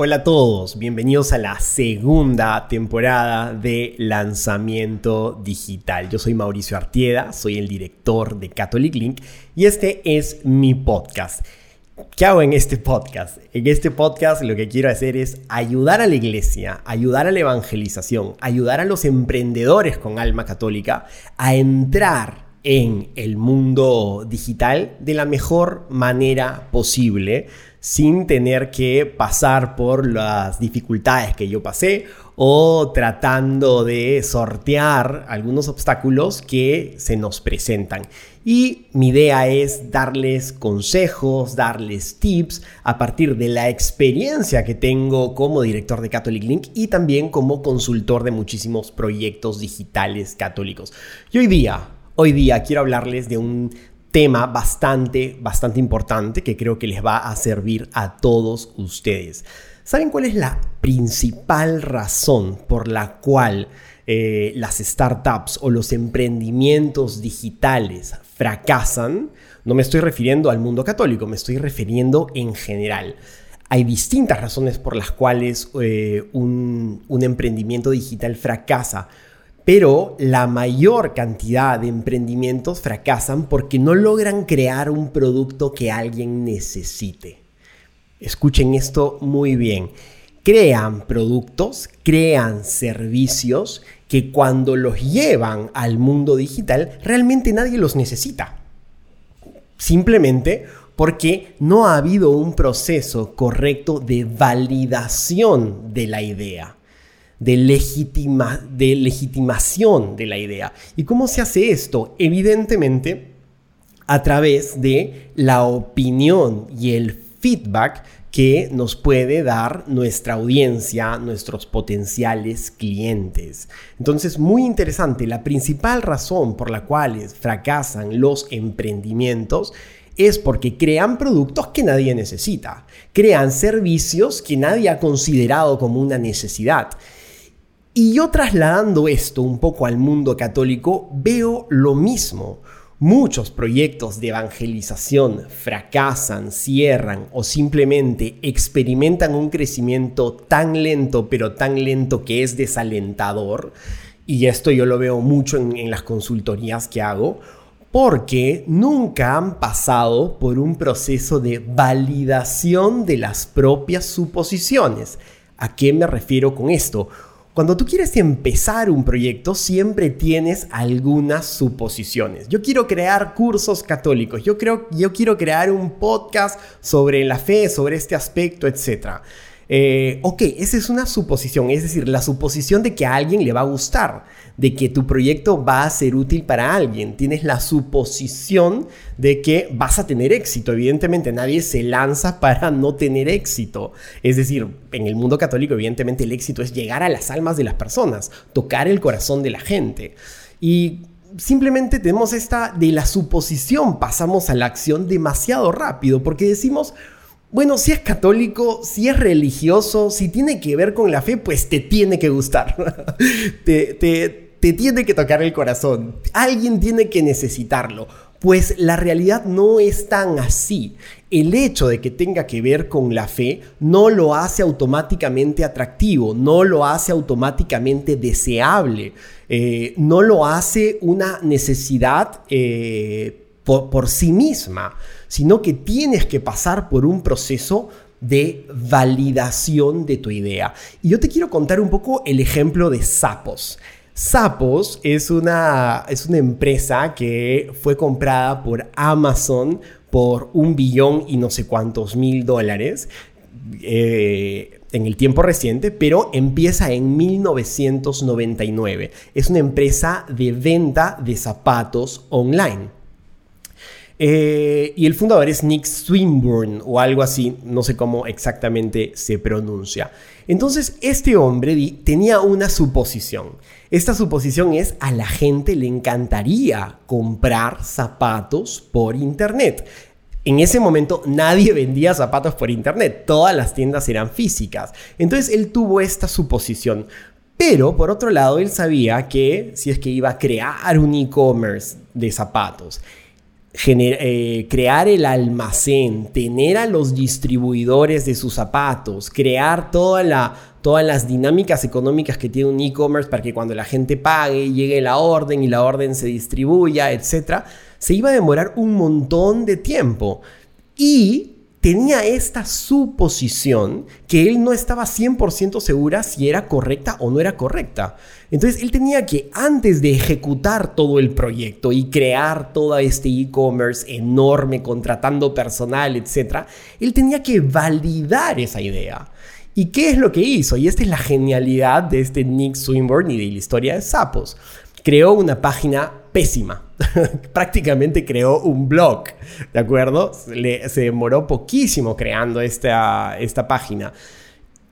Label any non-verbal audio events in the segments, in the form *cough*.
Hola a todos, bienvenidos a la segunda temporada de Lanzamiento Digital. Yo soy Mauricio Artieda, soy el director de Catholic Link y este es mi podcast. ¿Qué hago en este podcast? En este podcast lo que quiero hacer es ayudar a la iglesia, ayudar a la evangelización, ayudar a los emprendedores con alma católica a entrar en el mundo digital de la mejor manera posible sin tener que pasar por las dificultades que yo pasé o tratando de sortear algunos obstáculos que se nos presentan. Y mi idea es darles consejos, darles tips a partir de la experiencia que tengo como director de Catholic Link y también como consultor de muchísimos proyectos digitales católicos. Y hoy día, hoy día quiero hablarles de un tema bastante, bastante importante que creo que les va a servir a todos ustedes. ¿Saben cuál es la principal razón por la cual eh, las startups o los emprendimientos digitales fracasan? No me estoy refiriendo al mundo católico, me estoy refiriendo en general. Hay distintas razones por las cuales eh, un, un emprendimiento digital fracasa pero la mayor cantidad de emprendimientos fracasan porque no logran crear un producto que alguien necesite. Escuchen esto muy bien. Crean productos, crean servicios que cuando los llevan al mundo digital realmente nadie los necesita. Simplemente porque no ha habido un proceso correcto de validación de la idea de, de legitimación de la idea. ¿Y cómo se hace esto? Evidentemente a través de la opinión y el feedback que nos puede dar nuestra audiencia, nuestros potenciales clientes. Entonces, muy interesante, la principal razón por la cual fracasan los emprendimientos es porque crean productos que nadie necesita, crean servicios que nadie ha considerado como una necesidad. Y yo trasladando esto un poco al mundo católico, veo lo mismo. Muchos proyectos de evangelización fracasan, cierran o simplemente experimentan un crecimiento tan lento, pero tan lento que es desalentador. Y esto yo lo veo mucho en, las consultorías que hago, porque nunca han pasado por un proceso de validación de las propias suposiciones. ¿A qué me refiero con esto? Cuando tú quieres empezar un proyecto, siempre tienes algunas suposiciones. Yo quiero crear cursos católicos, yo, creo, yo quiero crear un podcast sobre la fe, sobre este aspecto, etc. Eh, ok, esa es una suposición, es decir, la suposición de que a alguien le va a gustar, de que tu proyecto va a ser útil para alguien. Tienes la suposición de que vas a tener éxito. Evidentemente, nadie se lanza *laughs* para no tener éxito. Es decir, en el mundo católico, evidentemente, el éxito es llegar a las almas de las personas, tocar el corazón de la gente. Y simplemente tenemos esta de la suposición, pasamos a la acción demasiado rápido, porque decimos, bueno, si es católico, si es religioso, si tiene que ver con la fe, pues te tiene que gustar. *laughs* te, tiene que tocar el corazón. Alguien tiene que necesitarlo. Pues la realidad no es tan así. El hecho de que tenga que ver con la fe no lo hace automáticamente atractivo, no lo hace automáticamente deseable, eh, no lo hace una necesidad eh, por, sí misma, sino que tienes que pasar por un proceso de validación de tu idea. Y yo te quiero contar un poco el ejemplo de Sapos. Sapos es una, es una empresa que fue comprada por Amazon por un billón y no sé cuántos mil dólares. Eh, en el tiempo reciente, pero empieza en 1999. Es una empresa de venta de zapatos online. Eh, y el fundador es Nick Swinburne o algo así, no sé cómo exactamente se pronuncia. Entonces, este hombre tenía una suposición. Esta suposición es a la gente le encantaría comprar zapatos por internet. En ese momento nadie vendía zapatos por internet, todas las tiendas eran físicas. Entonces él tuvo esta suposición. Pero por otro lado, él sabía que si es que iba a crear un e-commerce de zapatos, eh, crear el almacén, tener a los distribuidores de sus zapatos, crear toda la, todas las dinámicas económicas que tiene un e-commerce para que cuando la gente pague llegue la orden y la orden se distribuya, etc., se iba a demorar un montón de tiempo. Y tenía esta suposición que él no estaba 100% segura si era correcta o no era correcta. Entonces él tenía que, antes de ejecutar todo el proyecto y crear todo este e-commerce enorme, contratando personal, etc., él tenía que validar esa idea. ¿Y qué es lo que hizo? Y esta es la genialidad de este Nick Swinburne y de la historia de sapos. Creó una página pésima. *laughs* Prácticamente creó un blog, ¿de acuerdo? se demoró poquísimo creando esta, esta página.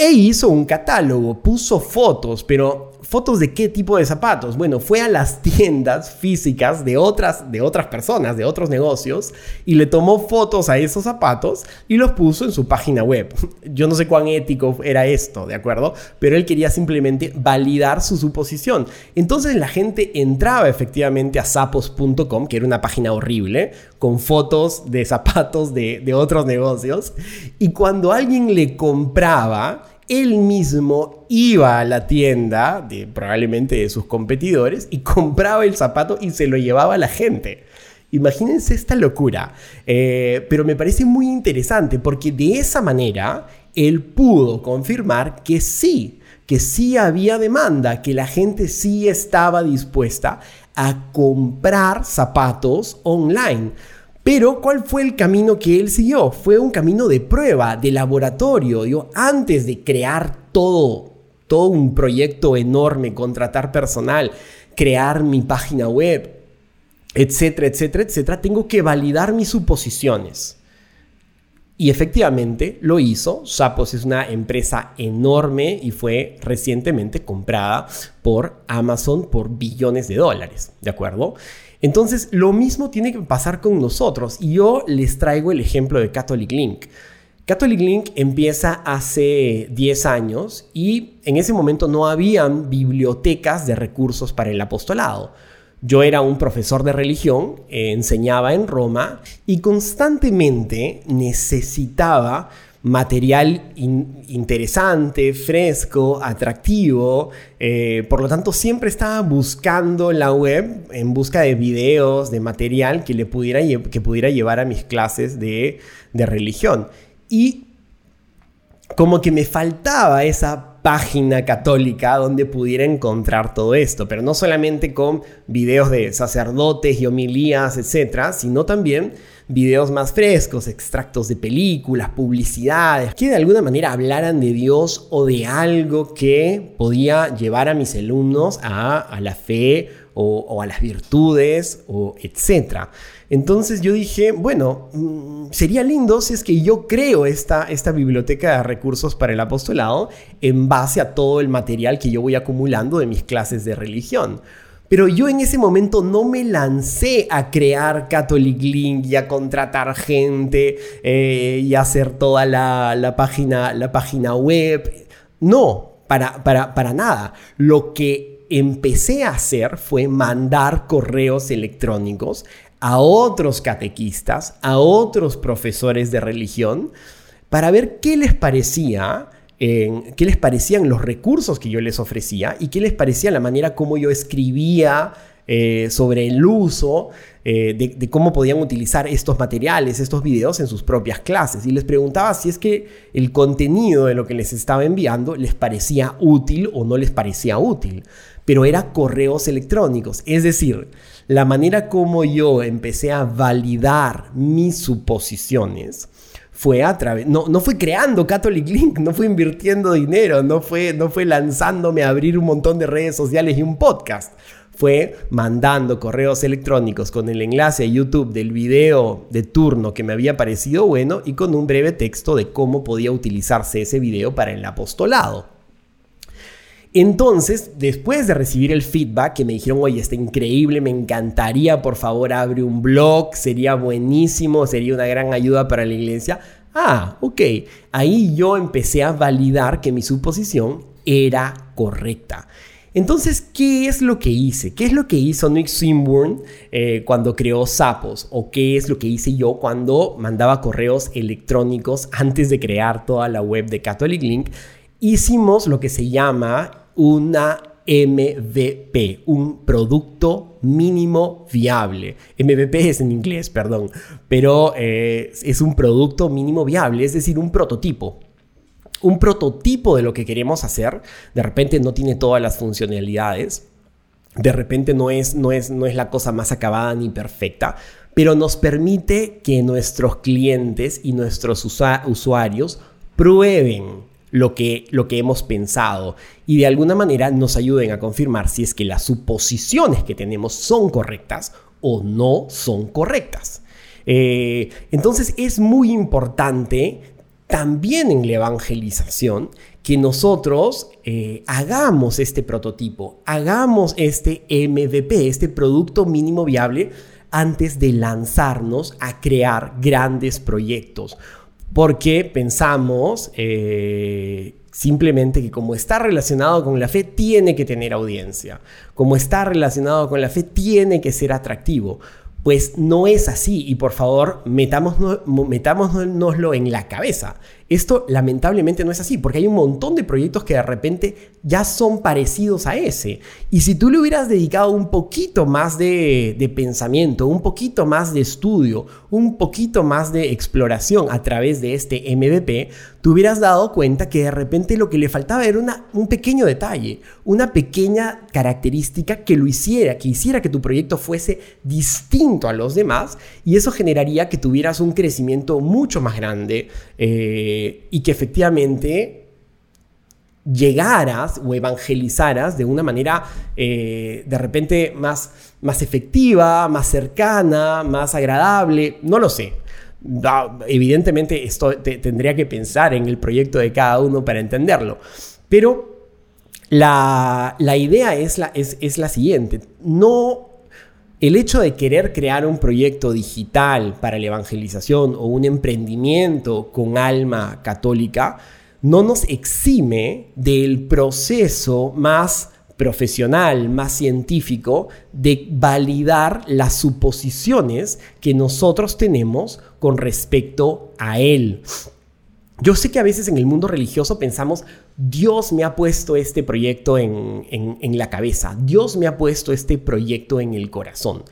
E hizo un catálogo, puso fotos, pero ¿Fotos de qué tipo de zapatos? Bueno, fue a las *laughs* tiendas físicas de otras, de otras personas, de otros negocios, y le tomó fotos a esos zapatos y los puso en su página web. *laughs* Yo no sé cuán ético era esto, ¿de acuerdo? Pero él quería simplemente validar su suposición. Entonces la gente entraba efectivamente a sapos.com, que era una página horrible, con fotos de zapatos de, de otros negocios, y cuando alguien le compraba, él mismo iba a la tienda, de, probablemente de sus competidores, y *laughs* compraba el zapato y se lo llevaba a la gente. Imagínense esta locura. Eh, pero me parece muy interesante porque de esa manera él pudo confirmar que sí, que sí había demanda, que la gente sí estaba dispuesta a comprar zapatos online. Pero ¿cuál fue el camino que él siguió? Fue un camino de prueba, de laboratorio. Antes de crear todo, todo un proyecto enorme, contratar personal, crear mi página web, etcétera, etcétera, etcétera, tengo que validar mis suposiciones. Y efectivamente lo hizo. Sapos es una empresa enorme y fue recientemente comprada por Amazon por billones de dólares, ¿de acuerdo? Entonces, lo mismo tiene que pasar con nosotros. Y yo les traigo el ejemplo de Catholic Link. Catholic Link empieza hace 10 años y en ese momento no habían bibliotecas de recursos para el apostolado. Yo era un profesor de religión, enseñaba en Roma y constantemente necesitaba material interesante, fresco, atractivo. Eh, por lo tanto, siempre estaba buscando la web en busca de videos, de material que, le pudiera, que pudiera llevar a mis clases de, de religión. Y como que me faltaba esa página católica donde pudiera encontrar todo esto, pero no solamente con videos de sacerdotes y homilías, etcétera, sino también videos más frescos, extractos de películas, publicidades, que de alguna manera hablaran de Dios o de algo que podía llevar a mis alumnos a, la fe o, a las virtudes o etcétera. Entonces yo dije, bueno, mm, sería lindo si es que yo creo esta, esta biblioteca de recursos para el apostolado en base a todo el material que yo voy acumulando de mis clases de religión. Pero yo en ese momento no me lancé a crear Catholic Link y a contratar gente eh, y a hacer toda la, página, la página web. No, para, para, para nada. Lo que empecé a hacer fue mandar correos electrónicos a otros catequistas, a otros profesores de religión, para ver qué les parecía qué les parecían los recursos que yo les ofrecía y qué les parecía la manera como yo escribía eh, sobre el uso eh, de, cómo podían utilizar estos materiales, estos videos en sus propias clases. Y les preguntaba si es que el contenido de lo que les estaba enviando les parecía útil o no les parecía útil. Pero era correos electrónicos. Es decir, la manera como yo empecé a validar mis suposiciones fue a través, no, no fue creando Catholic Link, no fue invirtiendo dinero, no fue, no fue lanzándome a abrir un montón de redes sociales y un podcast. Fue mandando correos electrónicos con el enlace a YouTube del video de turno que me había parecido bueno y con un breve texto de cómo podía utilizarse ese video para el apostolado. Entonces, después de recibir el feedback que me dijeron, oye, está increíble, me encantaría, por favor, abre un blog, sería buenísimo, sería una gran ayuda para la iglesia. Ah, ok. Ahí yo empecé a validar que mi suposición era correcta. Entonces, ¿qué es lo que hice? ¿Qué es lo que hizo Nick Swinburne eh, cuando creó Sapos? ¿O qué es lo que hice yo cuando mandaba correos electrónicos antes de crear toda la web de Catholic Link? Hicimos lo que se llama una MVP, un producto mínimo viable. MVP es en inglés, perdón, pero eh, es un producto mínimo viable, es decir, un prototipo un prototipo de lo que queremos hacer, de repente no tiene todas las funcionalidades, de repente no es, no es, no es la cosa más acabada ni perfecta, pero nos permite que nuestros clientes y nuestros usuarios prueben lo que, lo que hemos pensado y de alguna manera nos ayuden a confirmar si es que las suposiciones que tenemos son correctas o no son correctas. Eh, entonces es muy importante también en la evangelización que nosotros eh, hagamos este prototipo, hagamos este MVP, este producto mínimo viable, antes de lanzarnos a crear grandes proyectos. Porque pensamos eh, simplemente que como está relacionado con la fe, tiene que tener audiencia. Como está relacionado con la fe, tiene que ser atractivo. Pues no es así y por favor metámonoslo en la cabeza. Esto lamentablemente no es así porque hay un montón de proyectos que de repente ya son parecidos a ese. Y si tú le hubieras dedicado un poquito más de, pensamiento, un poquito más de estudio, un poquito más de exploración a través de este MVP, te hubieras dado cuenta que de repente lo que le faltaba era una, un pequeño detalle, una pequeña característica que lo hiciera, que hiciera que tu proyecto fuese distinto a los demás y eso generaría que tuvieras un crecimiento mucho más grande eh, y que efectivamente llegaras o evangelizaras de una manera eh, de repente más, más efectiva, más cercana, más agradable, no lo sé evidentemente esto tendría que pensar en el proyecto de cada uno para entenderlo. Pero la, idea es la, es, la siguiente. No el hecho de querer crear un proyecto digital para la evangelización o un emprendimiento con alma católica no nos exime del proceso más profesional, más científico, de validar las suposiciones que nosotros tenemos con respecto a Él. Yo sé que a veces en el mundo religioso pensamos, Dios me ha puesto este proyecto en, en, la cabeza, Dios me ha puesto este proyecto en el corazón.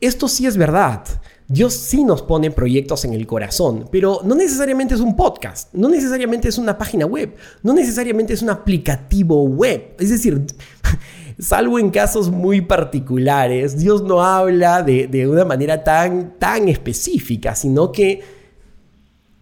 Esto sí es verdad. Dios sí nos pone proyectos en el corazón, pero no necesariamente es un podcast, no necesariamente es una página web, no necesariamente es un aplicativo web. Es decir, *laughs* salvo en casos muy particulares, Dios no habla de, una manera tan, tan específica, sino que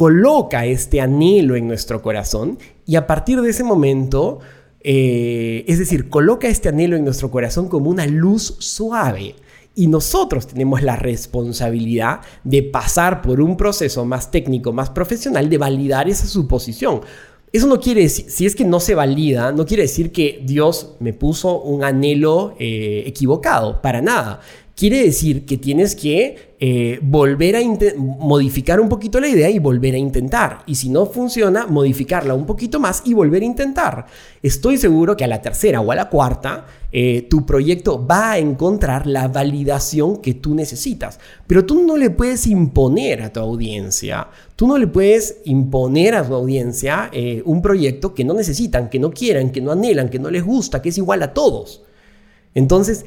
coloca este anhelo en nuestro corazón y a partir de ese momento, eh, es decir, coloca este anhelo en nuestro corazón como una luz suave y nosotros tenemos la responsabilidad de pasar por un proceso más técnico, más profesional, de validar esa suposición. Eso no quiere decir, si es que no se valida, no quiere decir que Dios me puso un anhelo eh, equivocado, para nada. Quiere decir que tienes que eh, volver a modificar un poquito la idea y volver a intentar. Y si no funciona, modificarla un poquito más y volver a intentar. Estoy seguro que a la tercera o a la cuarta, eh, tu proyecto va a encontrar la validación que tú necesitas. Pero tú no le puedes imponer a tu audiencia, tú no le puedes imponer a tu audiencia eh, un proyecto que no necesitan, que no quieran, que no anhelan, que no les gusta, que es igual a todos. Entonces,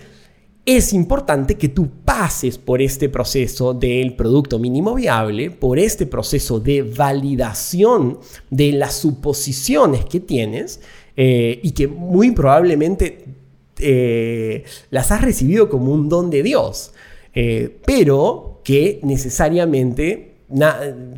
es importante que tú pases por este proceso del producto mínimo viable, por este proceso de validación de las suposiciones que tienes eh, y que muy probablemente eh, las has recibido como un don de Dios, eh, pero que necesariamente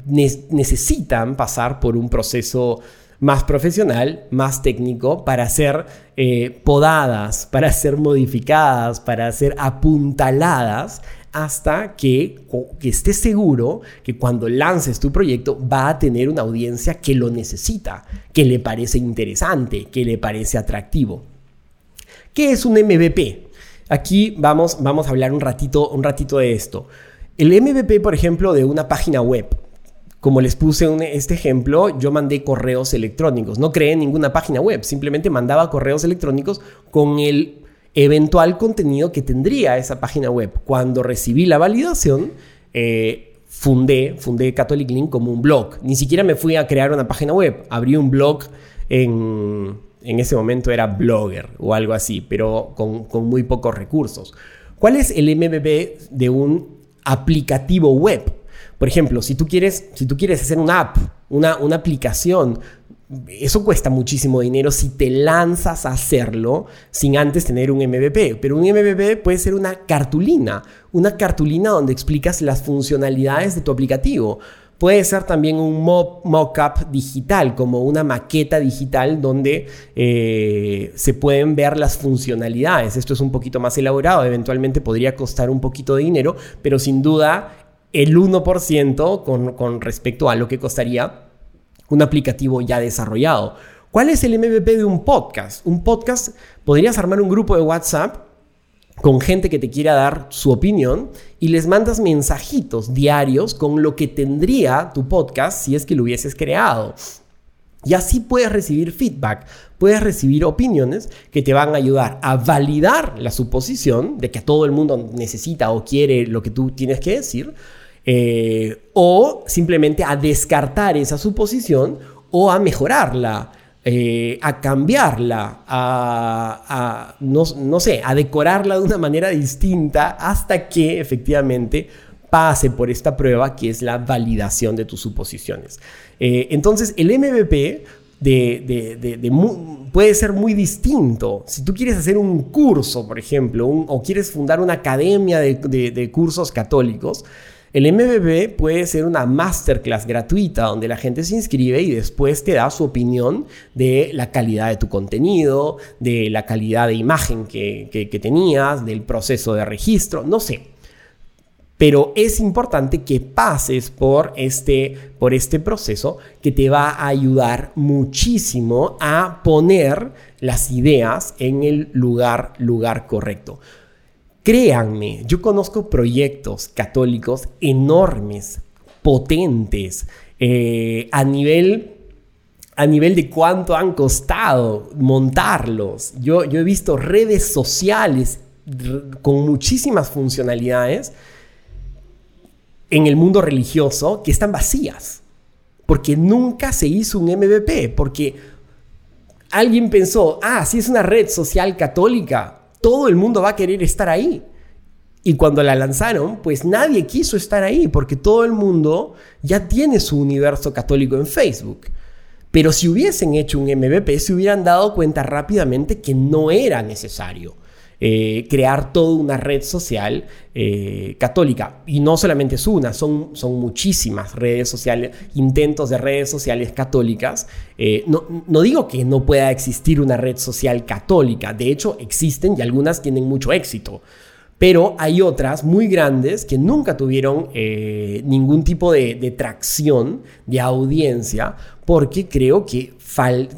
necesitan pasar por un proceso más profesional, más técnico, para ser eh, podadas, para ser modificadas, para ser apuntaladas, hasta que, que estés seguro que cuando lances tu proyecto va a tener una audiencia que lo necesita, que le parece interesante, que le parece atractivo. ¿Qué es un MVP? Aquí vamos, vamos a hablar un ratito, un ratito de esto. El MVP, por ejemplo, de una página web como les puse este ejemplo, yo mandé correos electrónicos. No creé ninguna página web, simplemente mandaba correos electrónicos con el eventual contenido que tendría esa página web. Cuando recibí la validación, eh, fundé, fundé Catholic Link como un blog. Ni siquiera me fui a crear una página web. Abrí un blog en, en ese momento era Blogger o algo así, pero con, con muy pocos recursos. ¿Cuál es el MVP de un aplicativo web? Por ejemplo, si tú quieres, si tú quieres hacer una app, una, una aplicación eso cuesta muchísimo dinero si te lanzas a hacerlo sin antes tener un MVP. Pero un MVP puede ser una cartulina, una cartulina donde explicas las funcionalidades de tu aplicativo. Puede ser también un mock-up digital, como una maqueta digital donde eh, se pueden ver las funcionalidades. Esto es un poquito más elaborado, eventualmente podría costar un poquito de dinero, pero sin duda el 1% con, con respecto a lo que costaría un aplicativo ya desarrollado. ¿Cuál es el MVP de un podcast? Un podcast, podrías armar un grupo de WhatsApp con gente que te quiera dar su opinión y les mandas mensajitos diarios con lo que tendría tu podcast si es que lo hubieses creado. Y así puedes recibir feedback, puedes recibir opiniones que te van a ayudar a validar la suposición de que todo el mundo necesita o quiere lo que tú tienes que decir, eh, o simplemente a descartar esa suposición o a mejorarla. Eh, a cambiarla, a, no, sé, a decorarla de una manera distinta hasta que efectivamente pase por esta prueba que es la validación de tus suposiciones. Eh, entonces, el MVP de, puede ser muy distinto. Si tú quieres hacer un curso, por ejemplo, o quieres fundar una academia de cursos católicos, el MBB puede ser una masterclass gratuita donde la gente se inscribe y después te da su opinión de la calidad de tu contenido, de la calidad de imagen que, tenías, del proceso de registro, no sé. Pero es importante que pases por este, por este proceso que te va a ayudar muchísimo a poner las ideas en el lugar, lugar correcto. Créanme, yo conozco proyectos católicos enormes, potentes, eh, a nivel a nivel de cuánto han costado montarlos. Yo, yo he visto redes sociales con muchísimas funcionalidades en el mundo religioso que están vacías. Porque nunca se hizo un MVP. Porque alguien pensó, ah, si es una red social católica, todo el mundo va a querer estar ahí. Y cuando la lanzaron, pues nadie quiso estar ahí porque todo el mundo ya tiene su universo católico en Facebook. Pero si hubiesen hecho un MVP, se hubieran dado cuenta rápidamente que no era necesario. Eh, crear toda una red social eh, católica. Y no solamente es una, son, son muchísimas redes sociales, intentos de redes sociales católicas. Eh, no, no digo que no pueda existir una red social católica, de hecho existen y algunas tienen mucho éxito. Pero hay otras muy grandes que nunca tuvieron ningún tipo de, tracción, de audiencia, porque creo que,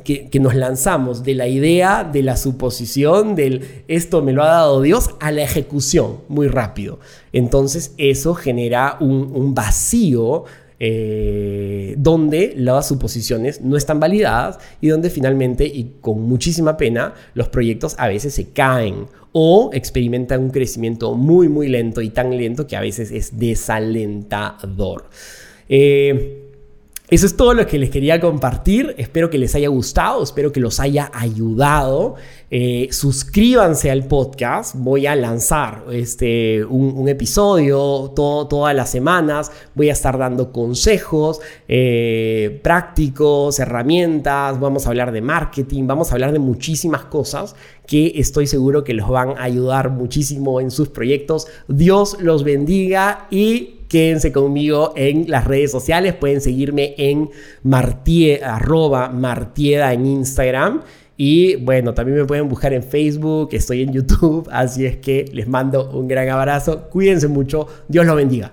que, nos lanzamos de la idea, de la suposición, del esto me lo ha dado Dios, a la ejecución muy rápido. Entonces eso genera un, vacío eh, donde las suposiciones no están validadas y donde finalmente y con muchísima pena los proyectos a veces se caen o experimentan un crecimiento muy, muy lento y tan lento que a veces es desalentador. Eh, eso es todo lo que les quería compartir. Espero que les haya gustado, espero que los haya ayudado. Eh, suscríbanse al podcast. Voy a lanzar este, un, episodio todas las semanas. Voy a estar dando consejos eh, prácticos, herramientas. Vamos a hablar de marketing, vamos a hablar de muchísimas cosas que estoy seguro que los van a ayudar muchísimo en sus proyectos. Dios los bendiga y quédense conmigo en las redes sociales. Pueden seguirme en martie, martieda en Instagram. Y bueno, también me pueden buscar en Facebook, estoy en YouTube. Así es que les mando un gran abrazo. Cuídense mucho. Dios los bendiga.